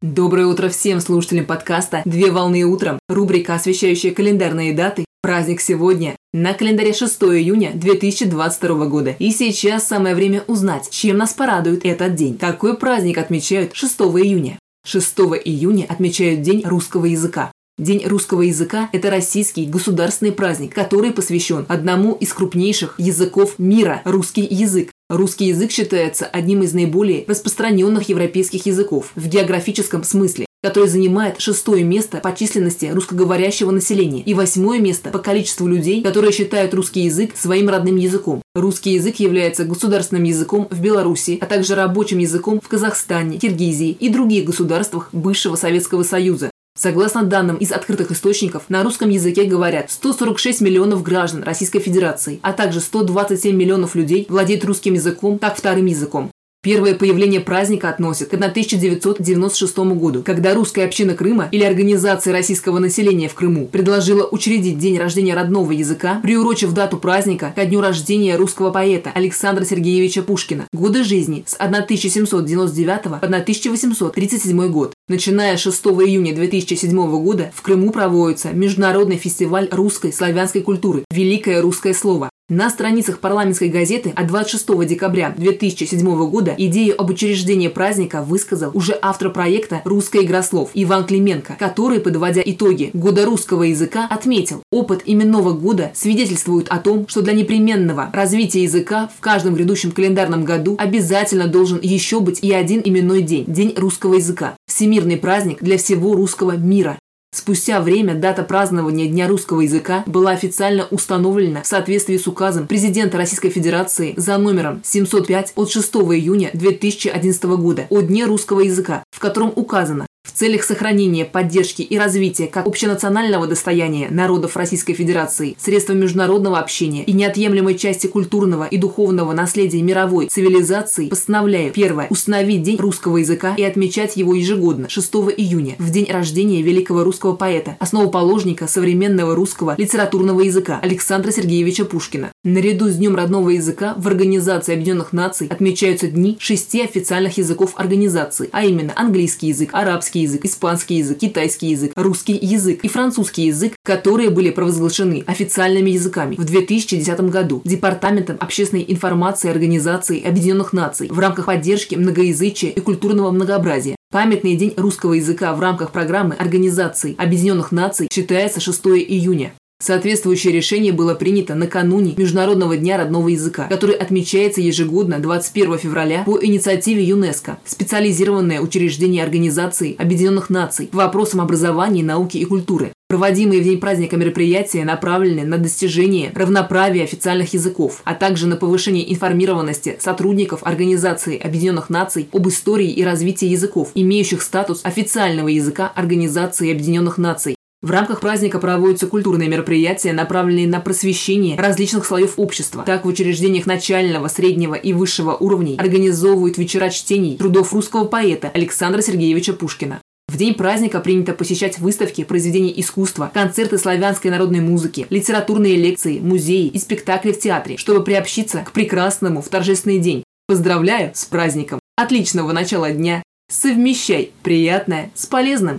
Доброе утро всем слушателям подкаста «Две волны утром», рубрика, освещающая календарные даты. Праздник сегодня. На календаре 6 июня 2022 года. И сейчас самое время узнать, чем нас порадует этот день. Какой праздник отмечают 6 июня? 6 июня отмечают День русского языка. День русского языка – это российский государственный праздник, который посвящен одному из крупнейших языков мира – русский язык. Русский язык считается одним из наиболее распространенных европейских языков в географическом смысле, который занимает шестое место по численности русскоговорящего населения и восьмое место по количеству людей, которые считают русский язык своим родным языком. Русский язык является государственным языком в Беларуси, а также рабочим языком в Казахстане, Киргизии и других государствах бывшего Советского Союза. Согласно данным из открытых источников, на русском языке говорят 146 миллионов граждан Российской Федерации, а также 127 миллионов людей владеют русским языком как вторым языком. Первое появление праздника относят к 1996 году, когда русская община Крыма или Организация российского населения в Крыму предложила учредить день рождения родного языка, приурочив дату праздника ко дню рождения русского поэта Александра Сергеевича Пушкина. Годы жизни с 1799 по 1837 год. Начиная с 6 июня 2007 года в Крыму проводится Международный фестиваль русской славянской культуры «Великое русское слово», на страницах парламентской газеты от 26 декабря 2007 года идею об учреждении праздника высказал уже автор проекта «Русская игра слов» Иван Клименко, который, подводя итоги года русского языка, отметил, опыт именного года свидетельствует о том, что для непременного развития языка в каждом грядущем календарном году обязательно должен еще быть и один именной день – День русского языка. Всемирный праздник для всего русского мира. Спустя время дата празднования Дня русского языка была официально установлена в соответствии с указом президента Российской Федерации за номером 705 от 6 июня 2011 года о Дне русского языка, в котором указано, целях сохранения, поддержки и развития как общенационального достояния народов Российской Федерации, средства международного общения и неотъемлемой части культурного и духовного наследия мировой цивилизации, постановляю первое установить День русского языка и отмечать его ежегодно 6 июня, в день рождения великого русского поэта, основоположника современного русского литературного языка Александра Сергеевича Пушкина. Наряду с Днем родного языка в Организации Объединенных Наций отмечаются дни шести официальных языков организации, а именно английский язык, арабский английский язык, испанский язык, китайский язык, русский язык и французский язык, которые были провозглашены официальными языками в 2010 году Департаментом общественной информации Организации Объединенных Наций в рамках поддержки многоязычия и культурного многообразия. Памятный день русского языка в рамках программы Организации Объединенных Наций считается 6 июня. Соответствующее решение было принято накануне Международного дня родного языка, который отмечается ежегодно 21 февраля по инициативе ЮНЕСКО, специализированное учреждение Организации Объединенных Наций по вопросам образования, науки и культуры. Проводимые в день праздника мероприятия направлены на достижение равноправия официальных языков, а также на повышение информированности сотрудников Организации Объединенных Наций об истории и развитии языков, имеющих статус официального языка Организации Объединенных Наций, в рамках праздника проводятся культурные мероприятия, направленные на просвещение различных слоев общества. Так, в учреждениях начального, среднего и высшего уровней организовывают вечера чтений трудов русского поэта Александра Сергеевича Пушкина. В день праздника принято посещать выставки произведений искусства, концерты славянской народной музыки, литературные лекции, музеи и спектакли в театре, чтобы приобщиться к прекрасному в торжественный день. Поздравляю с праздником! Отличного начала дня! Совмещай приятное с полезным!